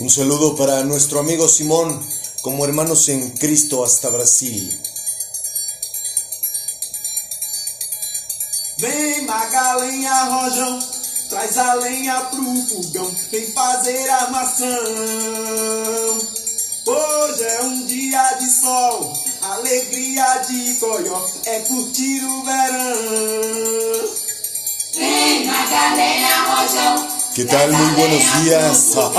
Un saludo para nuestro amigo Simón, como hermanos en Cristo hasta Brasil. Vem Magalenha Rojão, traz a lenha pro fogão, vem fazer armação. Hoje é um dia de sol, alegria de coió, é curtir o verão. Vem Magalenha Rojão, ¿Qué tal? Muy buenos días. um.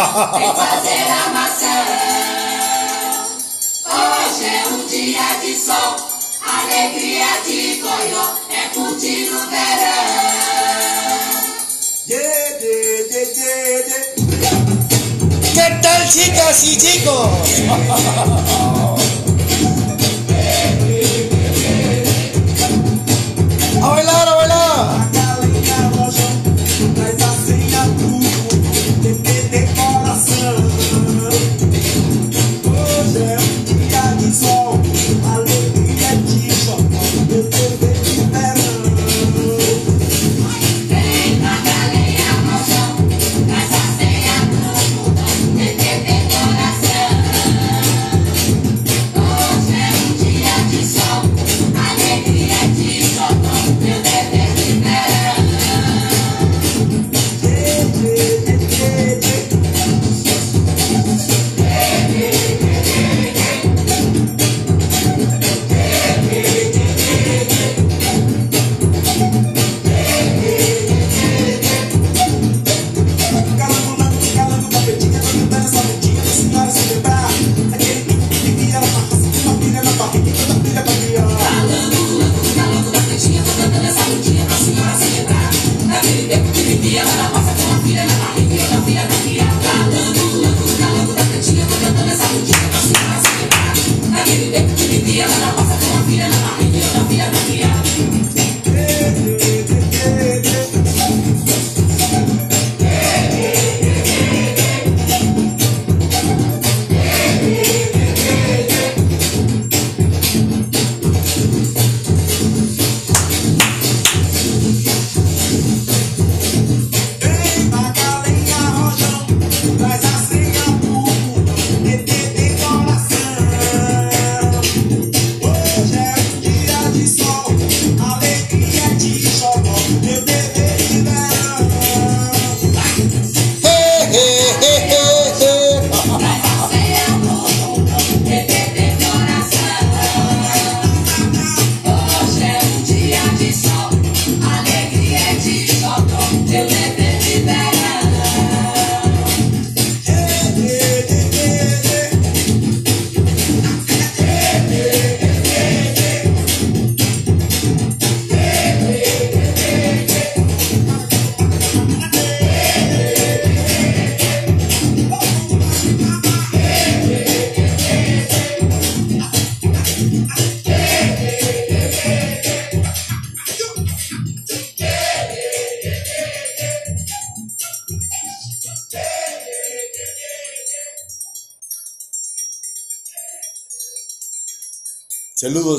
¿Qué tal, chicas y chicos? A bailar, a bailar.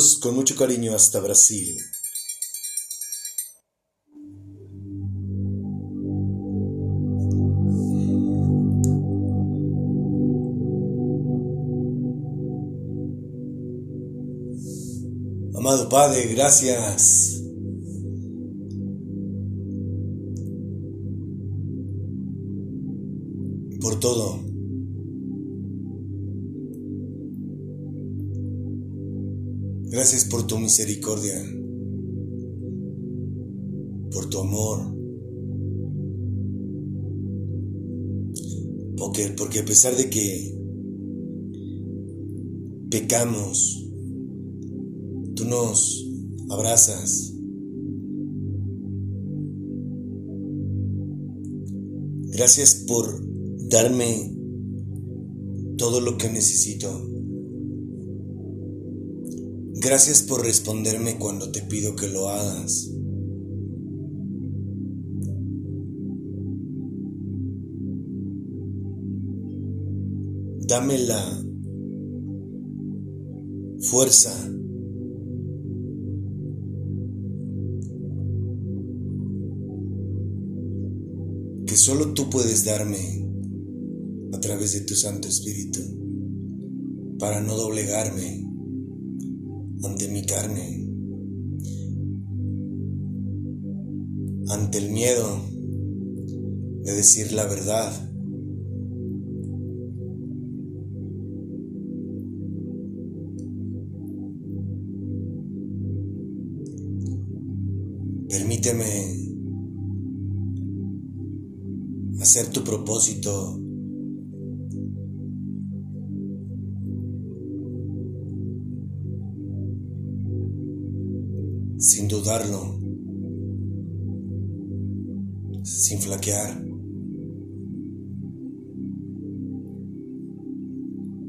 Con mucho cariño hasta Brasil. Amado Padre, gracias. Misericordia, por tu amor. Porque, porque a pesar de que pecamos, tú nos abrazas. Gracias por darme todo lo que necesito. Gracias por responderme cuando te pido que lo hagas. Dame la fuerza que solo tú puedes darme a través de tu Santo Espíritu para no doblegarme ante mi carne, ante el miedo de decir la verdad. Permíteme hacer tu propósito sin dudarlo, sin flaquear.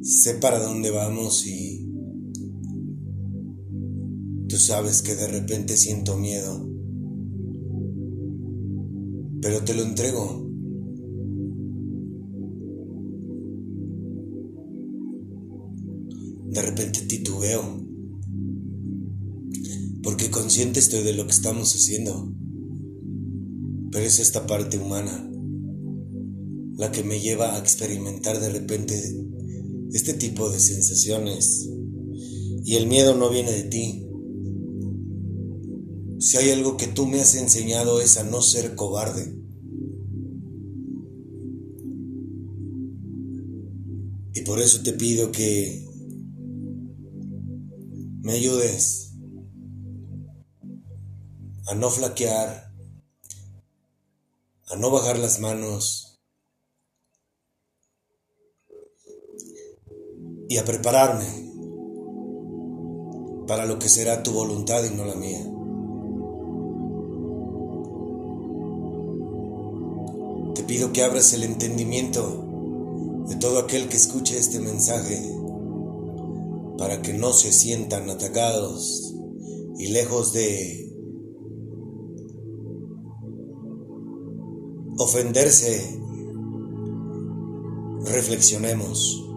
Sé para dónde vamos y tú sabes que de repente siento miedo, pero te lo entrego. Consciente estoy de lo que estamos haciendo, pero es esta parte humana la que me lleva a experimentar de repente este tipo de sensaciones. Y el miedo no viene de ti. Si hay algo que tú me has enseñado es a no ser cobarde. Y por eso te pido que me ayudes a no flaquear, a no bajar las manos y a prepararme para lo que será tu voluntad y no la mía. Te pido que abras el entendimiento de todo aquel que escuche este mensaje para que no se sientan atacados y lejos de ofenderse, reflexionemos.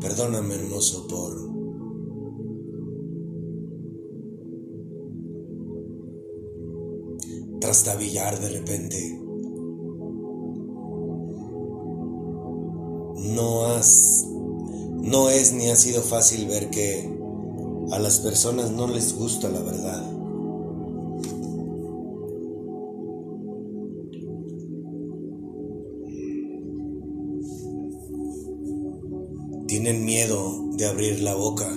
Perdóname, hermoso, por trastabillar de repente. No has, no es ni ha sido fácil ver que a las personas no les gusta la verdad. Tienen miedo de abrir la boca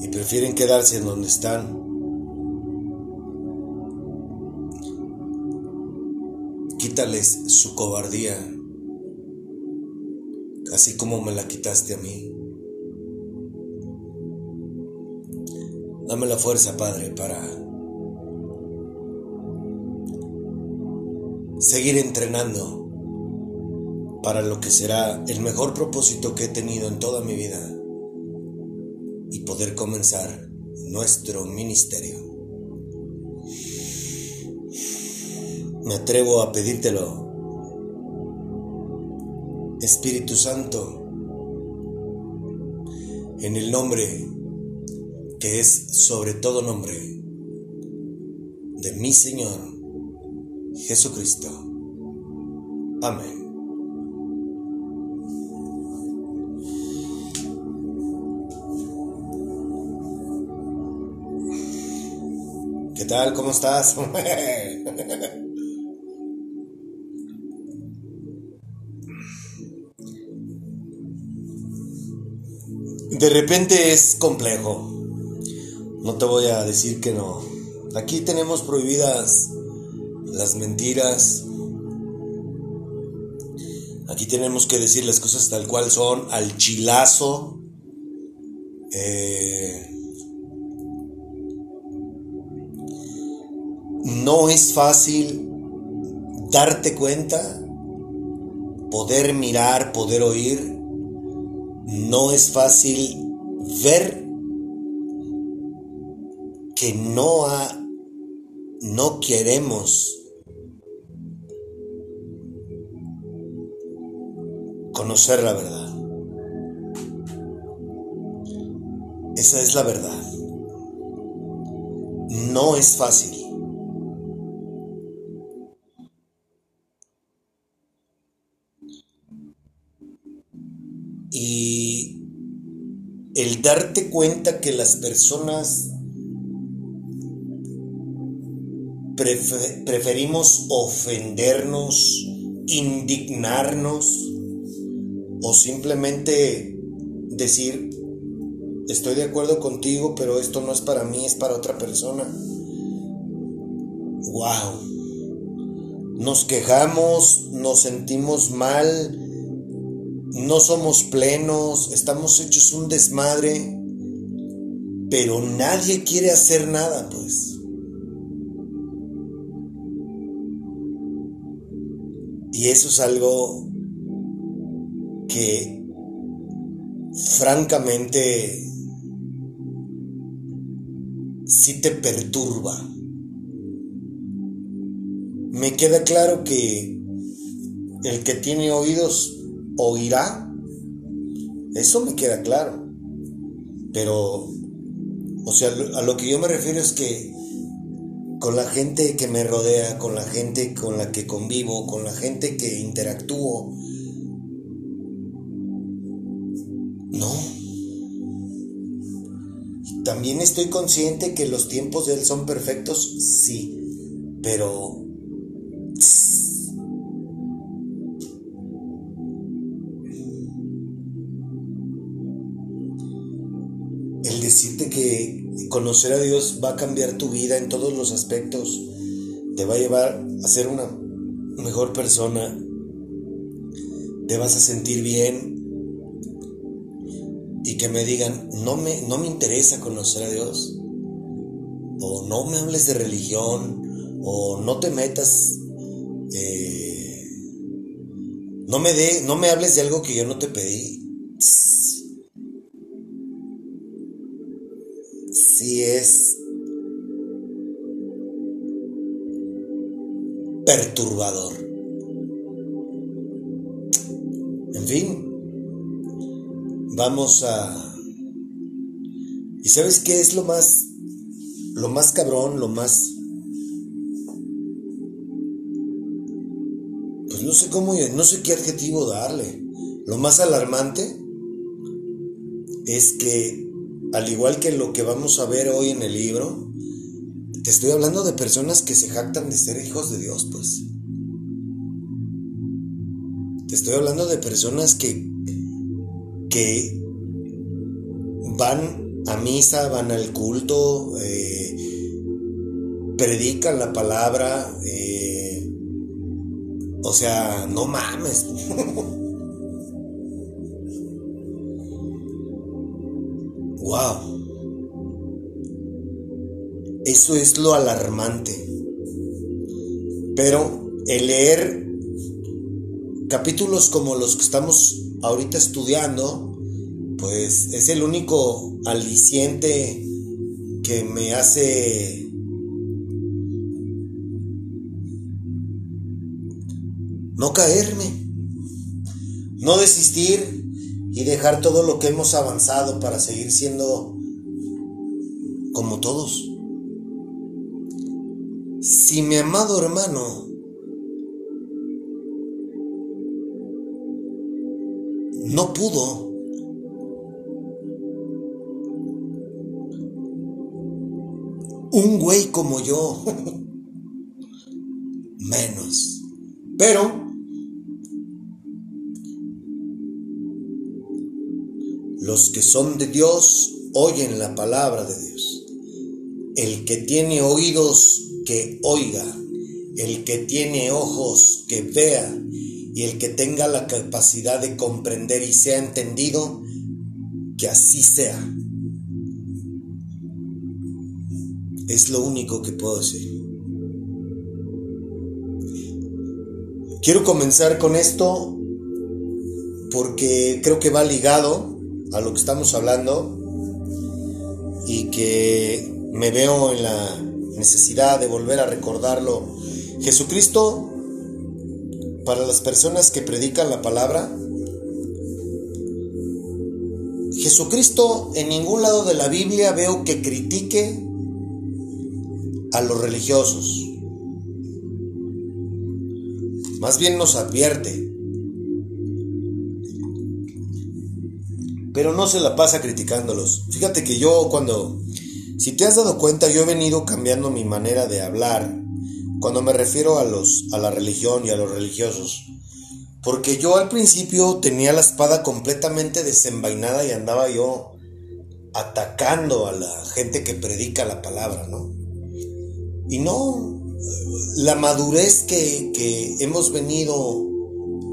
y prefieren quedarse en donde están. Quítales su cobardía, así como me la quitaste a mí. Dame la fuerza, Padre, para seguir entrenando para lo que será el mejor propósito que he tenido en toda mi vida y poder comenzar nuestro ministerio. Me atrevo a pedírtelo, Espíritu Santo, en el nombre que es sobre todo nombre de mi Señor Jesucristo. Amén. ¿Qué tal? ¿Cómo estás? De repente es complejo. No te voy a decir que no. Aquí tenemos prohibidas las mentiras. Aquí tenemos que decir las cosas tal cual son, al chilazo. Eh, no es fácil darte cuenta, poder mirar, poder oír. No es fácil ver que no, ha, no queremos conocer la verdad. Esa es la verdad. No es fácil. Y el darte cuenta que las personas prefe- preferimos ofendernos, indignarnos o simplemente decir, estoy de acuerdo contigo, pero esto no es para mí, es para otra persona. Wow. Nos quejamos, nos sentimos mal, no somos plenos, estamos hechos un desmadre, pero nadie quiere hacer nada, pues. Y eso es algo que francamente sí te perturba. Me queda claro que el que tiene oídos oirá. Eso me queda claro. Pero, o sea, a lo que yo me refiero es que con la gente que me rodea, con la gente con la que convivo, con la gente que interactúo, no. También estoy consciente que los tiempos de él son perfectos, sí, pero... conocer a Dios va a cambiar tu vida en todos los aspectos, te va a llevar a ser una mejor persona, te vas a sentir bien. Y que me digan, no me, no me interesa conocer a Dios, o no me hables de religión, o no te metas, eh, no, me de, no me hables de algo que yo no te pedí. Sí es perturbador. En fin, vamos a... ¿Y sabes qué es lo más, lo más cabrón, lo más... Pues no sé cómo, no sé qué adjetivo darle. Lo más alarmante es que, al igual que lo que vamos a ver hoy en el libro, te estoy hablando de personas que se jactan de ser hijos de Dios, pues. Te estoy hablando de personas que, que van a misa, van al culto, eh, predican la palabra, eh, o sea, no mames. wow. Eso es lo alarmante. Pero el leer capítulos como los que estamos ahorita estudiando, pues es el único aliciente que me hace no caerme, no desistir y dejar todo lo que hemos avanzado para seguir siendo como todos. Si mi amado hermano no pudo, un güey como yo, menos. Pero los que son de Dios oyen la palabra de Dios. El que tiene oídos, que oiga. El que tiene ojos, que vea. Y el que tenga la capacidad de comprender y sea entendido, que así sea. Es lo único que puedo decir. Quiero comenzar con esto porque creo que va ligado a lo que estamos hablando y que me veo en la necesidad de volver a recordarlo. Jesucristo, para las personas que predican la palabra, Jesucristo en ningún lado de la Biblia veo que critique a los religiosos. Más bien nos advierte. Pero no se la pasa criticándolos. Fíjate que yo cuando, si te has dado cuenta, yo he venido cambiando mi manera de hablar cuando me refiero a los a la religión y a los religiosos. Porque yo al principio tenía la espada completamente desenvainada y andaba yo atacando a la gente que predica la palabra, ¿no? Y no, la madurez que, que hemos venido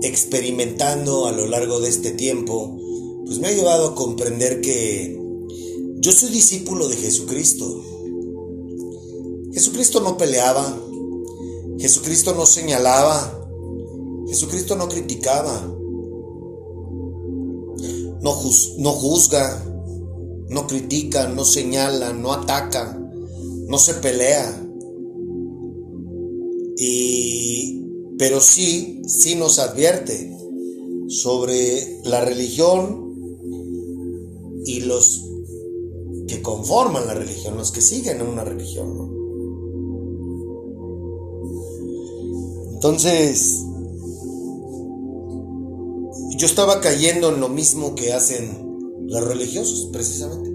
experimentando a lo largo de este tiempo, pues me ha llevado a comprender que yo soy discípulo de Jesucristo. Jesucristo no peleaba, Jesucristo no señalaba, Jesucristo no criticaba, no, no juzga, no critica, no señala, no ataca, no se pelea. Y, pero sí, sí nos advierte sobre la religión y los que conforman la religión, los que siguen una religión. Entonces, yo estaba cayendo en lo mismo que hacen los religiosos, precisamente.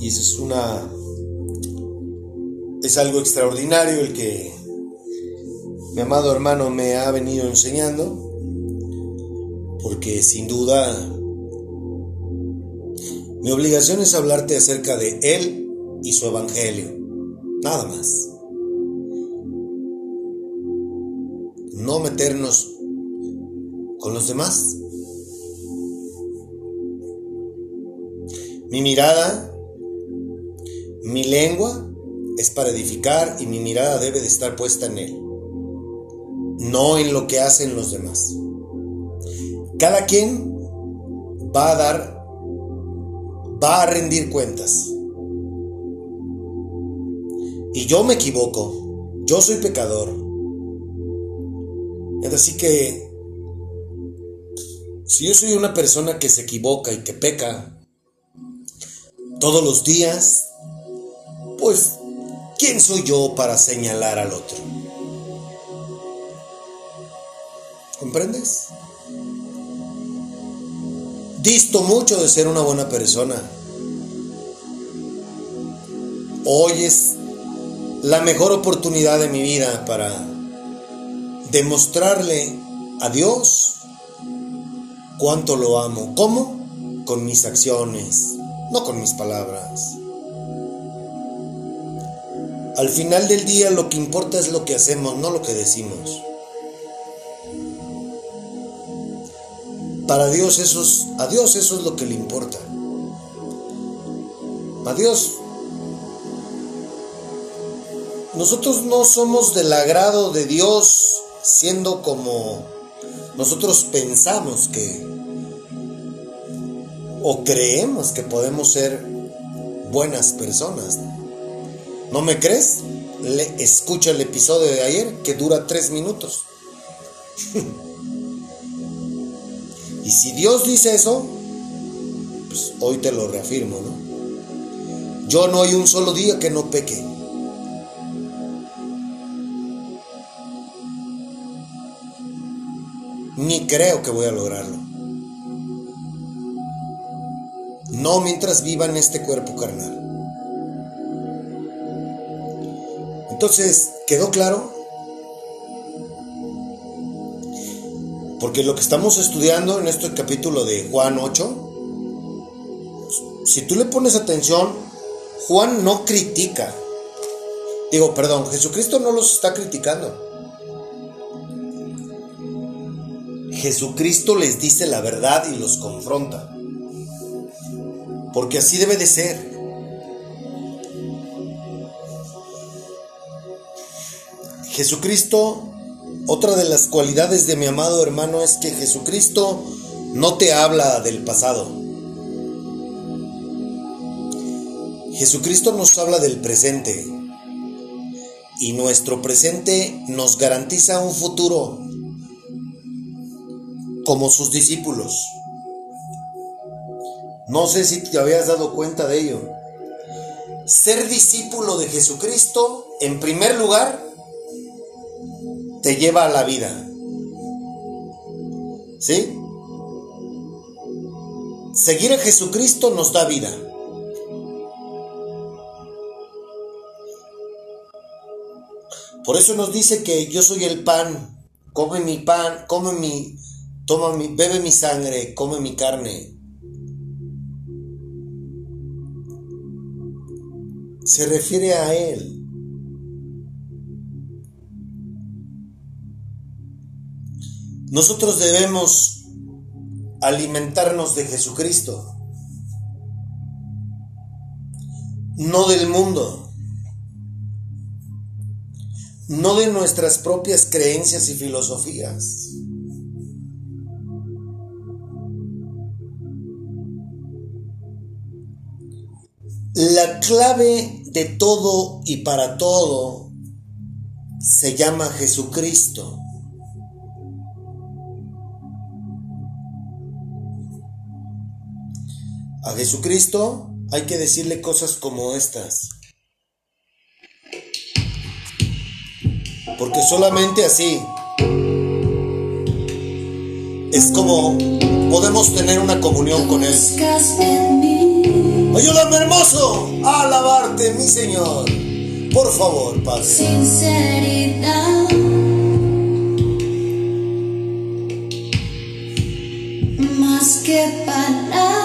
Y eso es una... Es algo extraordinario el que mi amado hermano me ha venido enseñando, porque sin duda mi obligación es hablarte acerca de Él y su Evangelio, nada más. No meternos con los demás. Mi mirada, mi lengua es para edificar y mi mirada debe de estar puesta en Él, no en lo que hacen los demás. Cada quien va a dar, va a rendir cuentas. Y yo me equivoco, yo soy pecador. Es así que, si yo soy una persona que se equivoca y que peca todos los días, pues, ¿quién soy yo para señalar al otro? ¿Comprendes? Disto mucho de ser una buena persona. Hoy es la mejor oportunidad de mi vida para demostrarle a Dios cuánto lo amo. ¿Cómo? Con mis acciones, no con mis palabras. Al final del día lo que importa es lo que hacemos, no lo que decimos. Para Dios eso es, a Dios eso es lo que le importa. A Dios nosotros no somos del agrado de Dios siendo como nosotros pensamos que o creemos que podemos ser buenas personas. ¿No me crees? Le, escucha el episodio de ayer que dura tres minutos. y si Dios dice eso, pues hoy te lo reafirmo, ¿no? Yo no hay un solo día que no peque. Ni creo que voy a lograrlo. No mientras viva en este cuerpo carnal. Entonces, ¿quedó claro? Porque lo que estamos estudiando en este capítulo de Juan 8, si tú le pones atención, Juan no critica. Digo, perdón, Jesucristo no los está criticando. Jesucristo les dice la verdad y los confronta. Porque así debe de ser. Jesucristo, otra de las cualidades de mi amado hermano es que Jesucristo no te habla del pasado. Jesucristo nos habla del presente. Y nuestro presente nos garantiza un futuro. como sus discípulos. No sé si te habías dado cuenta de ello. Ser discípulo de Jesucristo, en primer lugar, te lleva a la vida. ¿Sí? Seguir a Jesucristo nos da vida. Por eso nos dice que yo soy el pan, come mi pan, come mi, toma mi, bebe mi sangre, come mi carne. Se refiere a Él. Nosotros debemos alimentarnos de Jesucristo, no del mundo, no de nuestras propias creencias y filosofías. La clave de todo y para todo se llama Jesucristo. A Jesucristo hay que decirle cosas como estas. Porque solamente así es como podemos tener una comunión con Él. Ayúdame hermoso a alabarte, mi Señor. Por favor, Padre. sinceridad. Más que palabras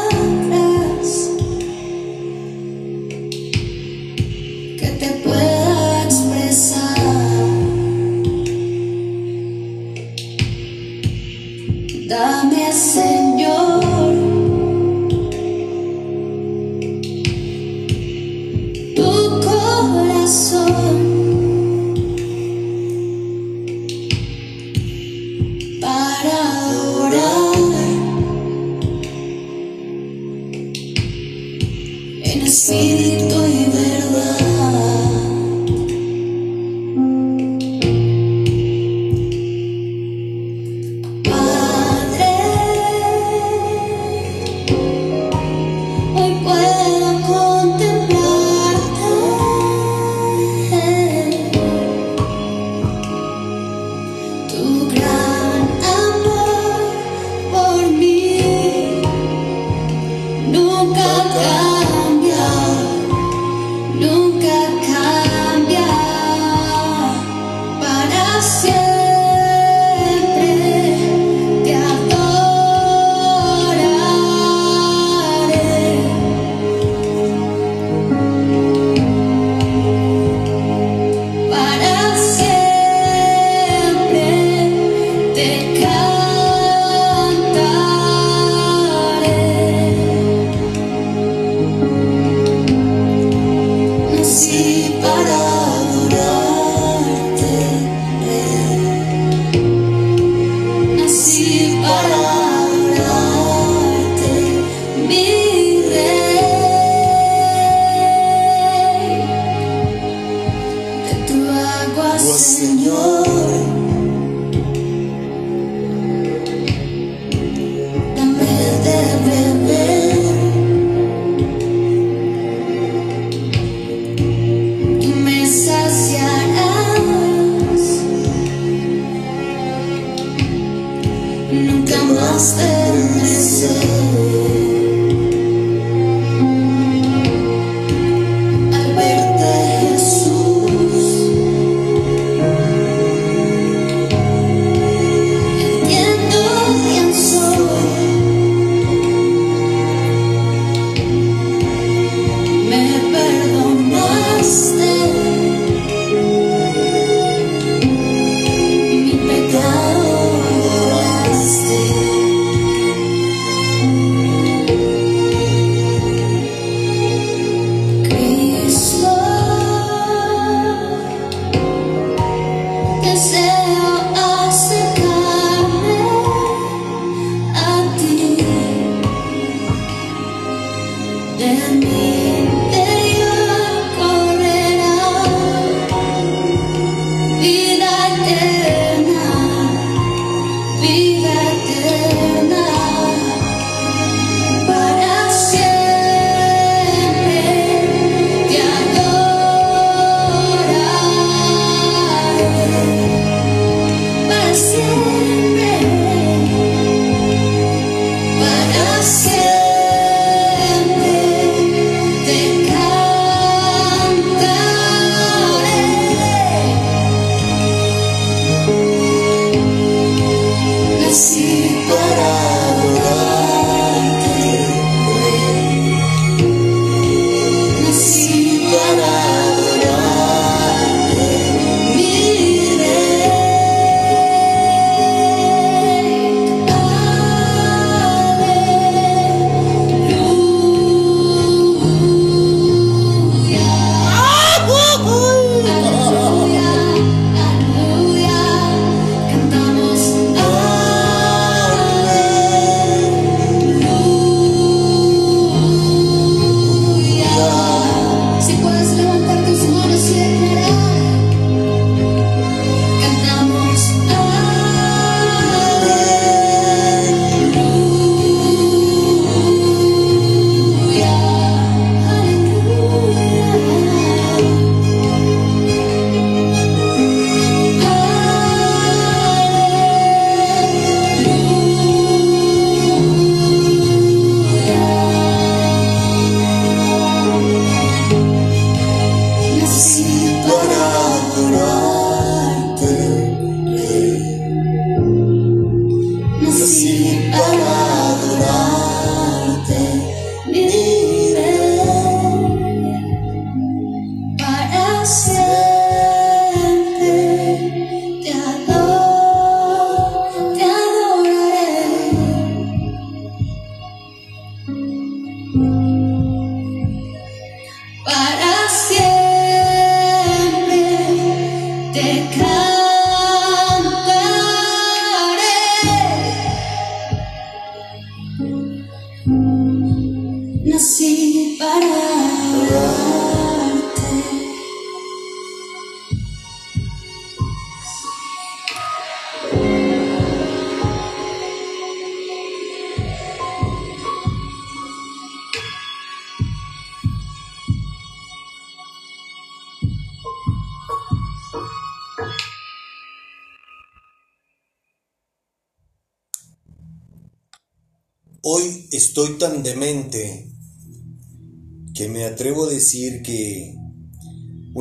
en espíritu y verdad.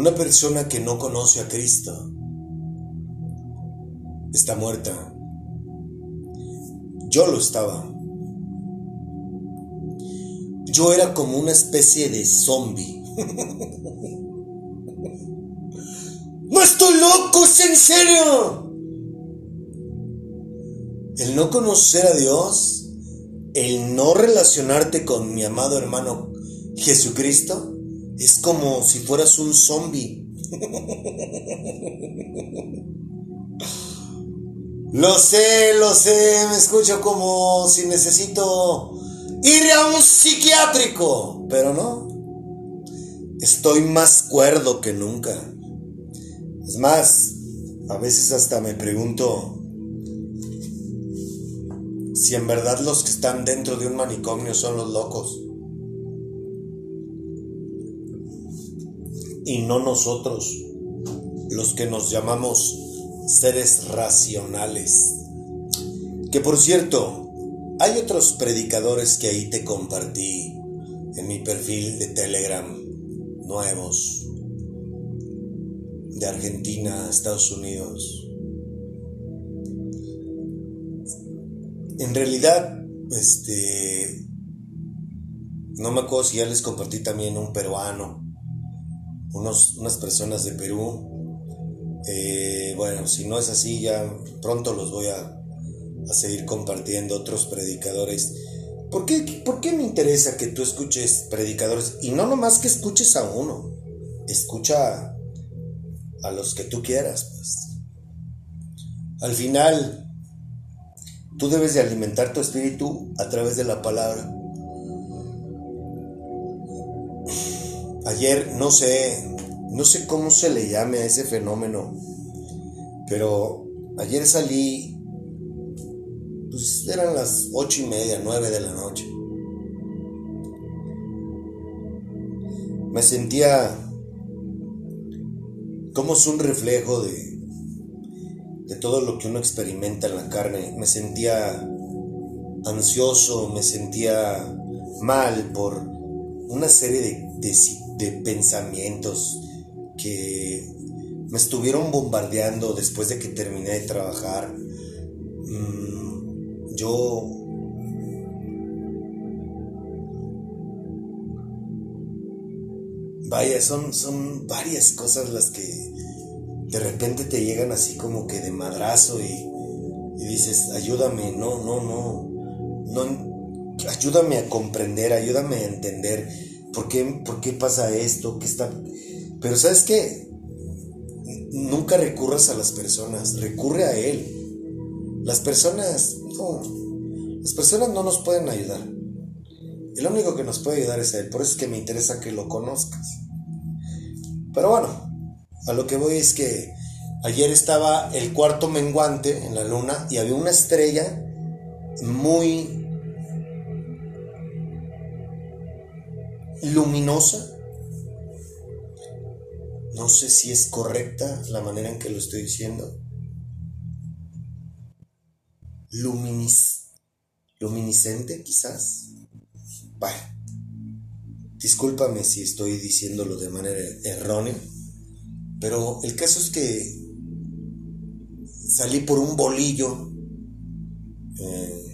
Una persona que no conoce a Cristo está muerta. Yo lo estaba. Yo era como una especie de zombie. ¡No estoy loco! ¡Es en serio! El no conocer a Dios, el no relacionarte con mi amado hermano Jesucristo, es como si fueras un zombie. Lo sé, lo sé, me escucho como si necesito ir a un psiquiátrico, pero no. Estoy más cuerdo que nunca. Es más, a veces hasta me pregunto si en verdad los que están dentro de un manicomio son los locos. Y no nosotros, los que nos llamamos seres racionales. Que por cierto, hay otros predicadores que ahí te compartí en mi perfil de Telegram, nuevos, de Argentina, Estados Unidos. En realidad, este, no me acuerdo si ya les compartí también un peruano, unas personas de Perú. Eh, bueno, si no es así, ya pronto los voy a, a seguir compartiendo otros predicadores. ¿Por qué, ¿Por qué me interesa que tú escuches predicadores? Y no nomás que escuches a uno, escucha a, a los que tú quieras, pues. Al final, Tú debes de alimentar tu espíritu a través de la palabra. Ayer no sé, no sé cómo se le llame a ese fenómeno, pero ayer salí, pues eran las ocho y media, nueve de la noche. Me sentía como es un reflejo de, de todo lo que uno experimenta en la carne. Me sentía ansioso, me sentía mal por una serie de, de, de pensamientos que me estuvieron bombardeando después de que terminé de trabajar. Mm, yo vaya, son, son varias cosas las que de repente te llegan así como que de madrazo y, y dices, ayúdame, no, no, no, no, ayúdame a comprender, ayúdame a entender por qué, por qué pasa esto, qué está... Pero sabes qué, nunca recurras a las personas, recurre a Él. Las personas, no, las personas no nos pueden ayudar. El único que nos puede ayudar es Él, por eso es que me interesa que lo conozcas. Pero bueno, a lo que voy es que ayer estaba el cuarto menguante en la luna y había una estrella muy luminosa. No sé si es correcta la manera en que lo estoy diciendo. Luminis, luminiscente, quizás. Bueno, discúlpame si estoy diciéndolo de manera errónea, pero el caso es que salí por un bolillo eh,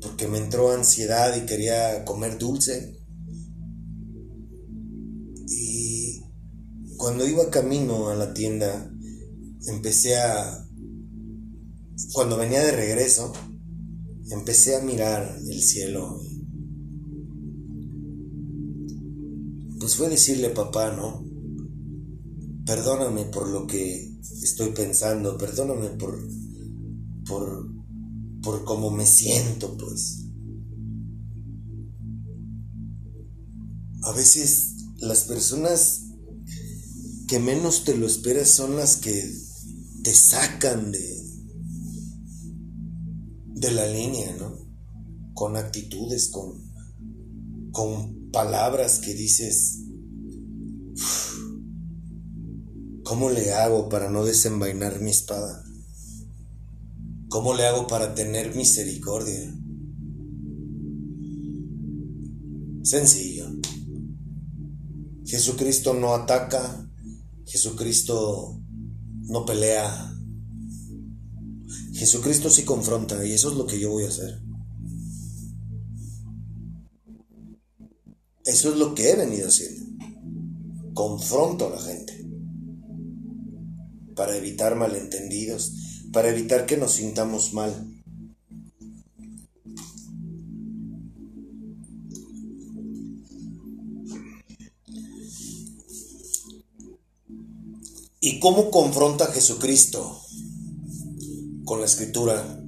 porque me entró ansiedad y quería comer dulce. Cuando iba camino a la tienda, empecé a... Cuando venía de regreso, empecé a mirar el cielo. Pues fue decirle papá, ¿no? Perdóname por lo que estoy pensando, perdóname por, por, por cómo me siento, pues. A veces las personas que menos te lo esperas son las que te sacan de, de la línea, ¿no? Con actitudes, con, con palabras que dices, ¿cómo le hago para no desenvainar mi espada? ¿Cómo le hago para tener misericordia? Sencillo. Jesucristo no ataca, Jesucristo no pelea, Jesucristo sí confronta y eso es lo que yo voy a hacer. Eso es lo que he venido haciendo. Confronto a la gente para evitar malentendidos, para evitar que nos sintamos mal. ¿Y cómo confronta a Jesucristo con la escritura?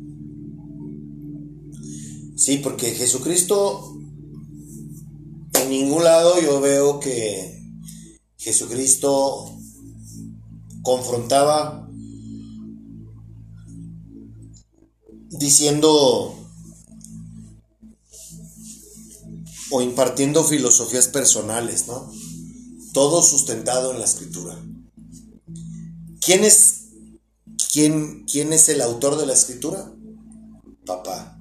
Sí, porque Jesucristo en ningún lado yo veo que Jesucristo confrontaba diciendo o impartiendo filosofías personales, ¿no? Todo sustentado en la escritura. ¿Quién es, quién, quién es el autor de la escritura? Papá.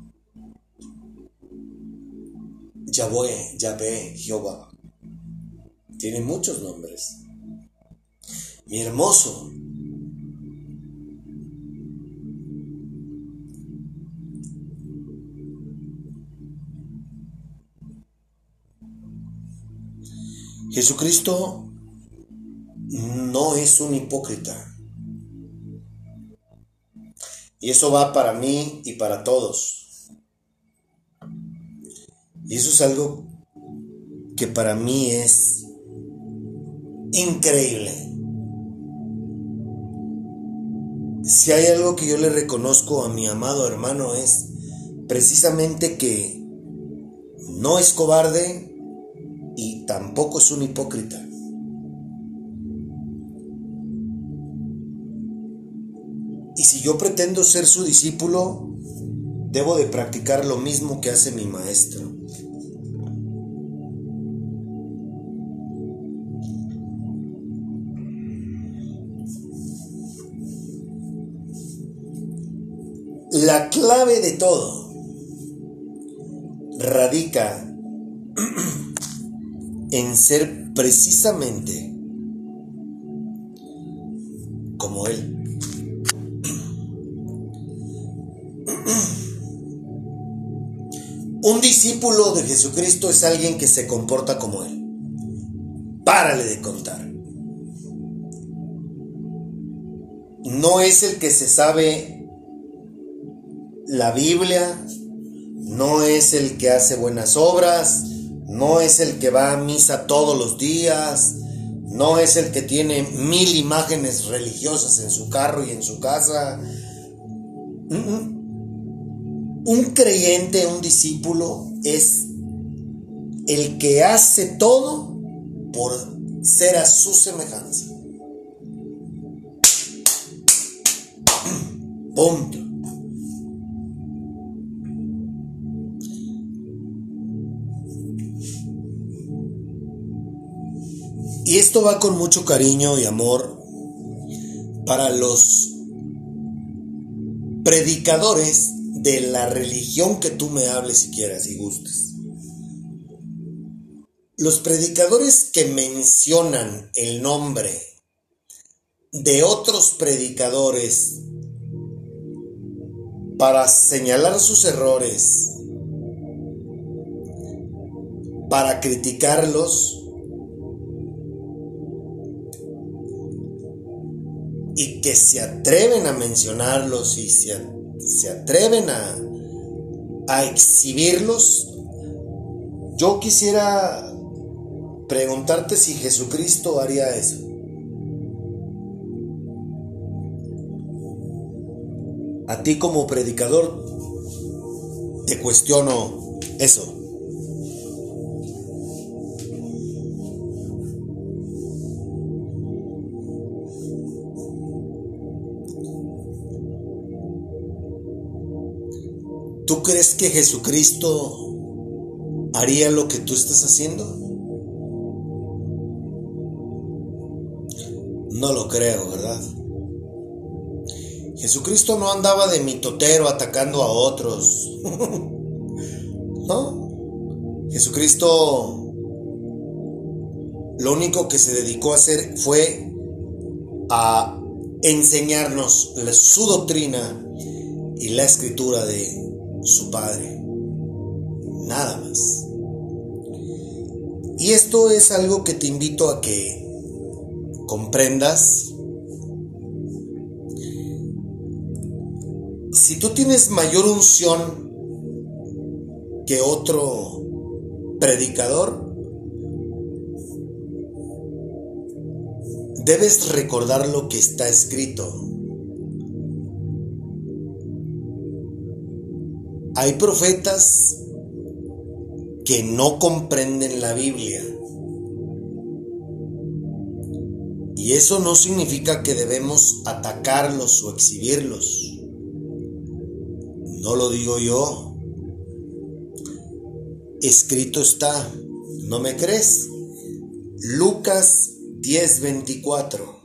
Yahweh, Yahvé, Jehová. Tiene muchos nombres. Mi hermoso. Jesucristo no es un hipócrita. Y eso va para mí y para todos. Y eso es algo que para mí es increíble. Si hay algo que yo le reconozco a mi amado hermano es precisamente que no es cobarde y tampoco es un hipócrita. Y si yo pretendo ser su discípulo, debo de practicar lo mismo que hace mi maestro. La clave de todo radica en ser precisamente discípulo de Jesucristo es alguien que se comporta como Él. Párale de contar. No es el que se sabe la Biblia, no es el que hace buenas obras, no es el que va a misa todos los días, no es el que tiene mil imágenes religiosas en su carro y en su casa. Un creyente, un discípulo, es el que hace todo por ser a su semejanza. Punto. Y esto va con mucho cariño y amor para los predicadores de la religión que tú me hables si quieras y gustes. Los predicadores que mencionan el nombre de otros predicadores para señalar sus errores, para criticarlos, y que se atreven a mencionarlos y se, se atreven a, a exhibirlos, yo quisiera preguntarte si Jesucristo haría eso. A ti como predicador te cuestiono eso. Que Jesucristo haría lo que tú estás haciendo? No lo creo, ¿verdad? Jesucristo no andaba de mitotero atacando a otros. ¿No? Jesucristo lo único que se dedicó a hacer fue a enseñarnos su doctrina y la escritura de su Padre. Nada más. Y esto es algo que te invito a que comprendas. Si tú tienes mayor unción que otro predicador, debes recordar lo que está escrito. Hay profetas que no comprenden la Biblia. Y eso no significa que debemos atacarlos o exhibirlos. No lo digo yo. Escrito está. ¿No me crees? Lucas 10:24.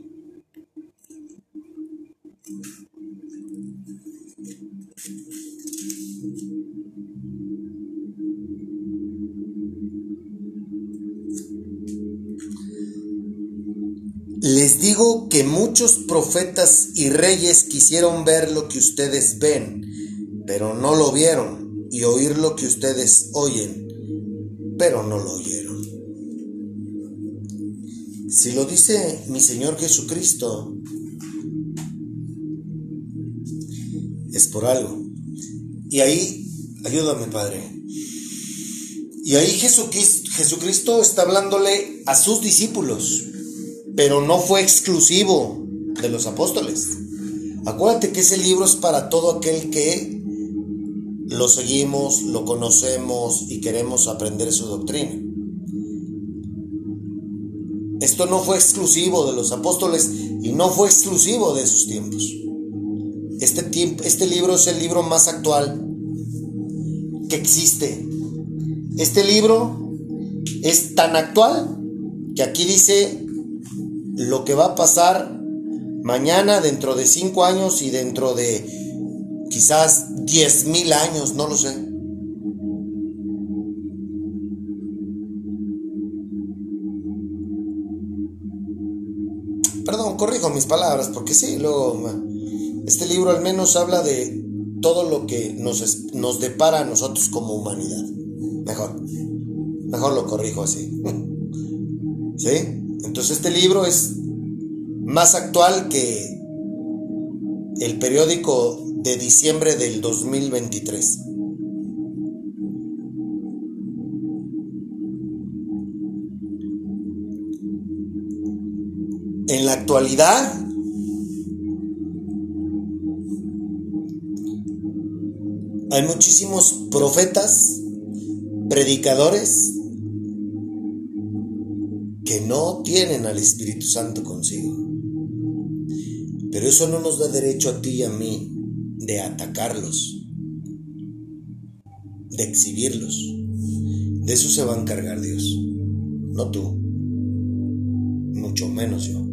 Les digo que muchos profetas y reyes quisieron ver lo que ustedes ven, pero no lo vieron, y oír lo que ustedes oyen, pero no lo oyeron. Si lo dice mi Señor Jesucristo, es por algo. Y ahí, ayúdame Padre. Y ahí Jesucristo, está hablándole a sus discípulos pero no fue exclusivo de los apóstoles. Acuérdate que ese libro es para todo aquel que lo seguimos, lo conocemos y queremos aprender su doctrina. Esto no fue exclusivo de los apóstoles y no fue exclusivo de sus tiempos. Este, tiempo, este libro es el libro más actual que existe. Este libro es tan actual que aquí dice lo que va a pasar mañana, dentro de cinco años y dentro de quizás diez mil años, no lo sé. Perdón, corrijo mis palabras, porque sí, luego este libro al menos habla de todo lo que nos, nos depara a nosotros como humanidad. Mejor, mejor lo corrijo así. ¿Sí? Entonces este libro es más actual que el periódico de diciembre del 2023. En la actualidad, hay muchísimos profetas, predicadores, no tienen al Espíritu Santo consigo. Pero eso no nos da derecho a ti y a mí de atacarlos, de exhibirlos. De eso se va a encargar Dios, no tú, mucho menos yo.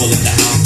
full of doubt.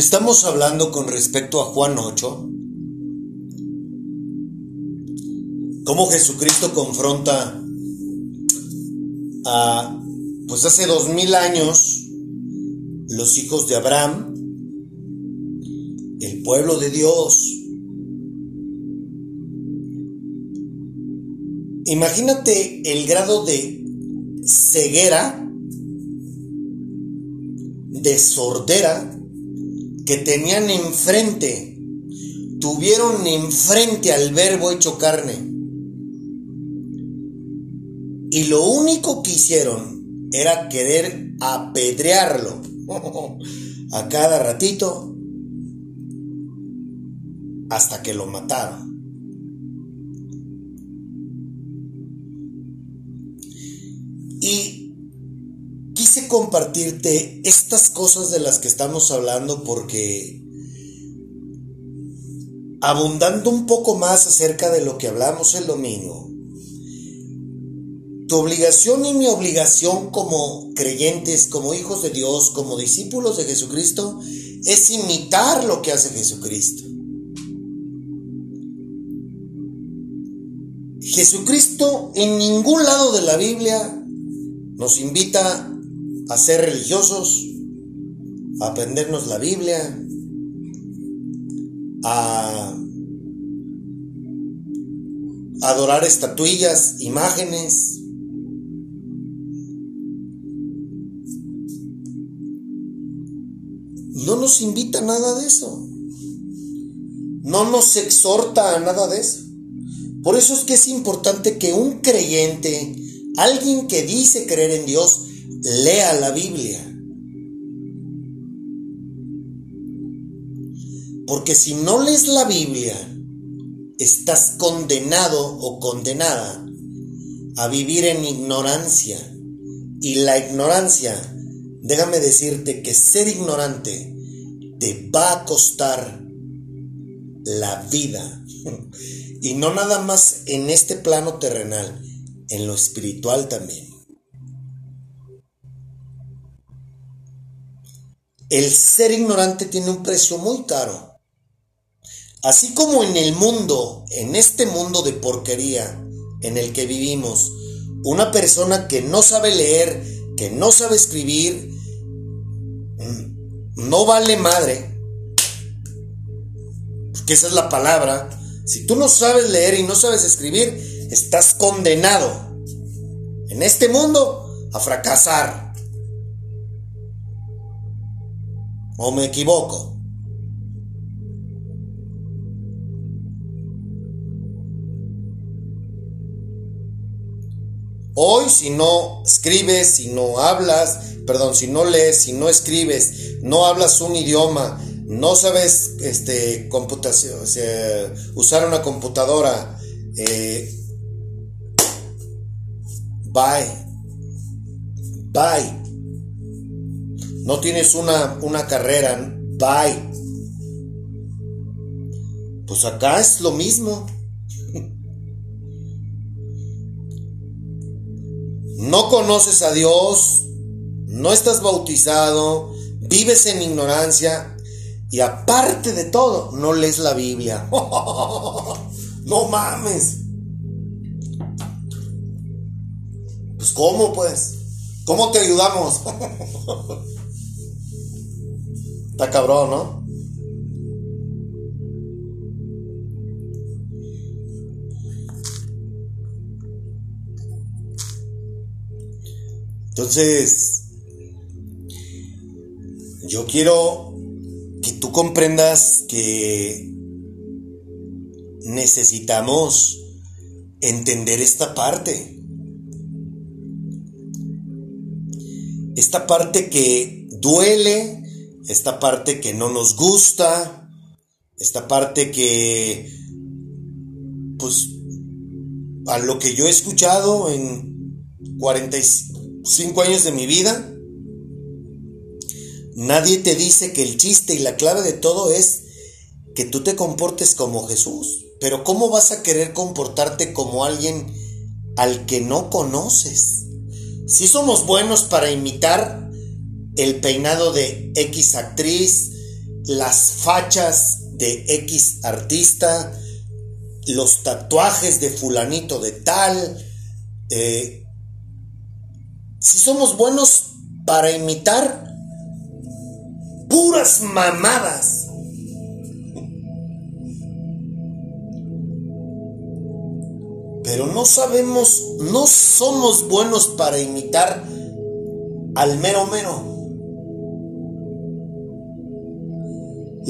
Estamos hablando con respecto a Juan 8, cómo Jesucristo confronta a, pues hace dos mil años, los hijos de Abraham, el pueblo de Dios. Imagínate el grado de ceguera, de sordera que tenían enfrente, tuvieron enfrente al verbo hecho carne. Y lo único que hicieron era querer apedrearlo a cada ratito hasta que lo mataron. Y quise compartirte estas cosas de las que estamos hablando porque abundando un poco más acerca de lo que hablamos el domingo, tu obligación y mi obligación como creyentes, como hijos de Dios, como discípulos de Jesucristo, es imitar lo que hace Jesucristo. Jesucristo en ningún lado de la Biblia nos invita a ser religiosos, a aprendernos la Biblia, a adorar estatuillas, imágenes. No nos invita a nada de eso. No nos exhorta a nada de eso. Por eso es que es importante que un creyente, alguien que dice creer en Dios, lea la Biblia. Porque si no lees la Biblia, estás condenado o condenada a vivir en ignorancia. Y la ignorancia, déjame decirte que ser ignorante te va a costar la vida. Y no nada más en este plano terrenal, en lo espiritual también. El ser ignorante tiene un precio muy caro. Así como en el mundo, en este mundo de porquería en el que vivimos, una persona que no sabe leer, que no sabe escribir, no vale madre, porque esa es la palabra, si tú no sabes leer y no sabes escribir, estás condenado en este mundo a fracasar. ¿O me equivoco? Hoy si no escribes, si no hablas, perdón, si no lees, si no escribes, no hablas un idioma, no sabes este, computación, usar una computadora, eh, bye, bye. No tienes una, una carrera, bye. Pues acá es lo mismo. No conoces a Dios, no estás bautizado, vives en ignorancia y aparte de todo, no lees la Biblia. no mames. Pues ¿cómo pues? ¿Cómo te ayudamos? Está cabrón, ¿no? Entonces, yo quiero que tú comprendas que necesitamos entender esta parte. Esta parte que duele, esta parte que no nos gusta, esta parte que, pues, a lo que yo he escuchado en 45 años de mi vida, nadie te dice que el chiste y la clave de todo es que tú te comportes como Jesús. Pero ¿cómo vas a querer comportarte como alguien al que no conoces? Si somos buenos para imitar el peinado de X actriz, las fachas de X artista, los tatuajes de fulanito de tal. eh, si somos buenos para imitar puras mamadas. Pero no sabemos, no somos buenos para imitar al mero mero.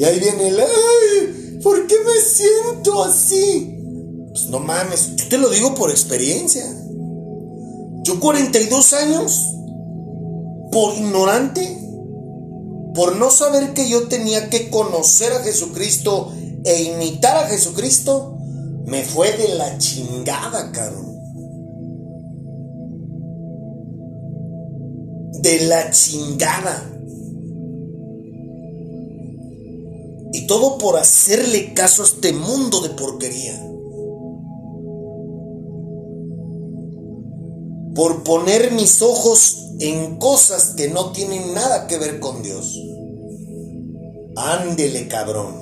Y ahí viene el, ¡ay! ¿Por qué me siento así? Pues no mames, yo te lo digo por experiencia. Yo 42 años, por ignorante, por no saber que yo tenía que conocer a Jesucristo e imitar a Jesucristo, me fue de la chingada, cabrón. De la chingada. Todo por hacerle caso a este mundo de porquería. Por poner mis ojos en cosas que no tienen nada que ver con Dios. Ándele, cabrón.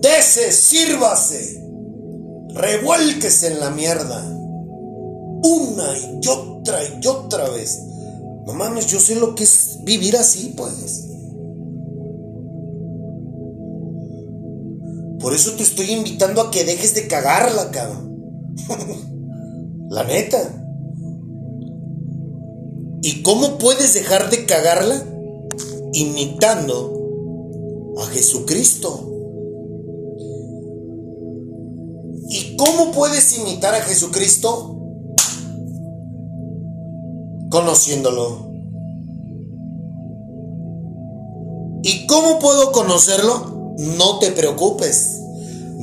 Dese, sírvase. Revuélquese en la mierda. Una y otra y otra vez. No mames, yo sé lo que es vivir así, pues. Por eso te estoy invitando a que dejes de cagarla, cabrón. La neta. ¿Y cómo puedes dejar de cagarla? Imitando a Jesucristo. ¿Y cómo puedes imitar a Jesucristo? Conociéndolo. ¿Y cómo puedo conocerlo? No te preocupes.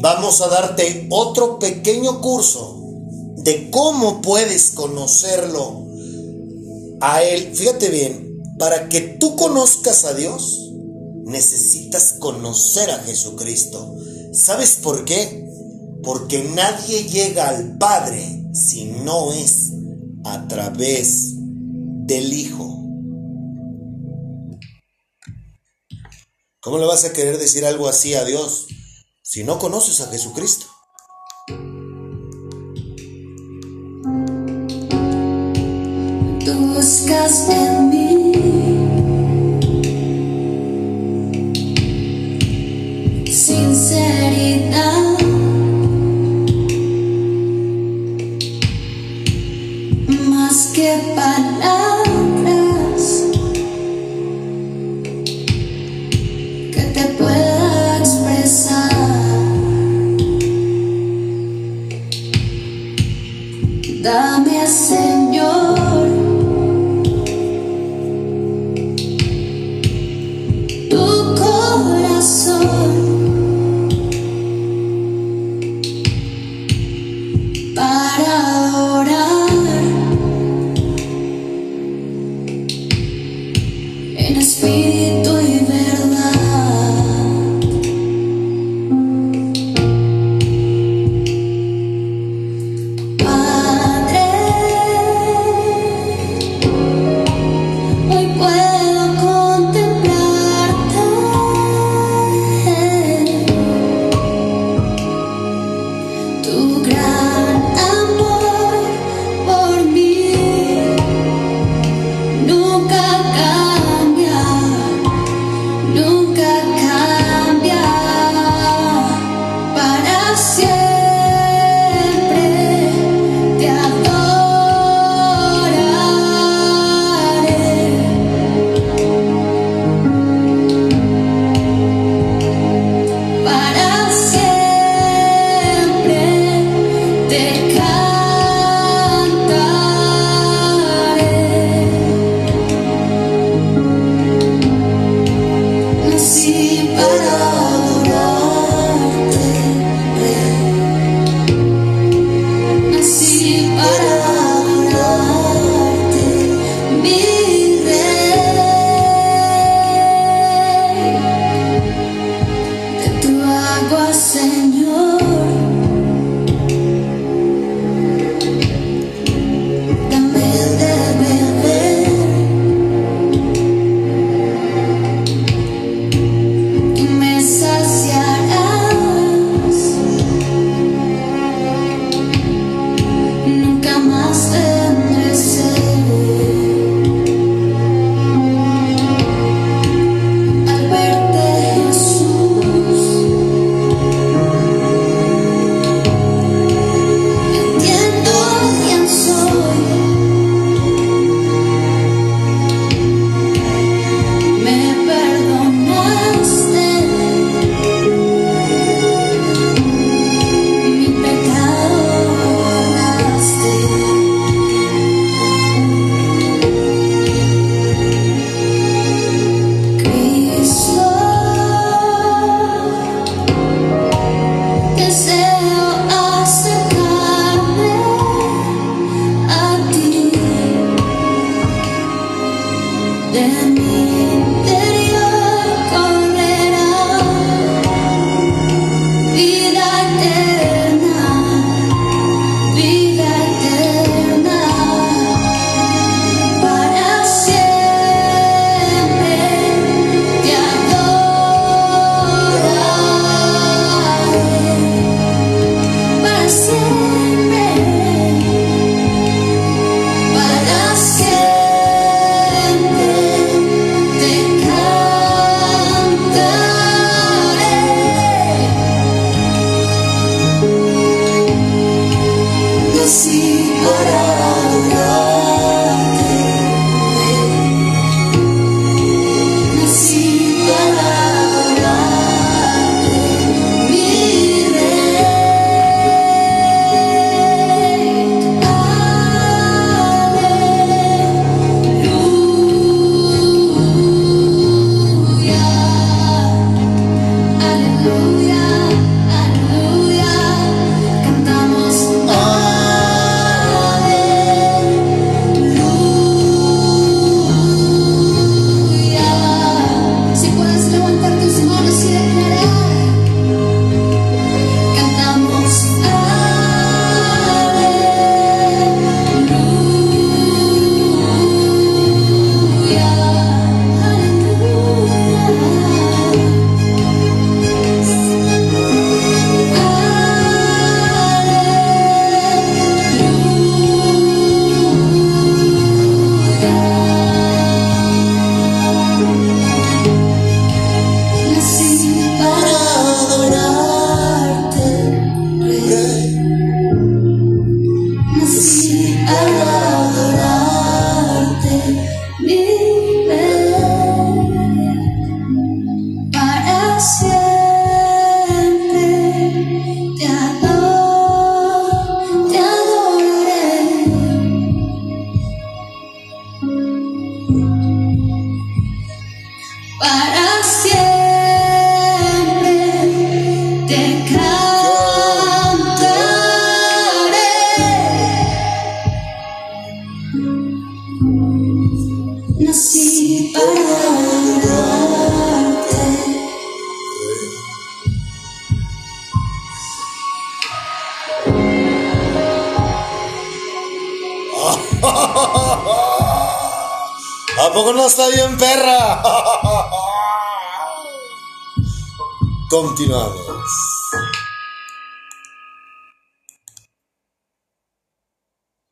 Vamos a darte otro pequeño curso de cómo puedes conocerlo a Él. Fíjate bien, para que tú conozcas a Dios, necesitas conocer a Jesucristo. ¿Sabes por qué? Porque nadie llega al Padre si no es a través del Hijo. ¿Cómo le vas a querer decir algo así a Dios si no conoces a Jesucristo?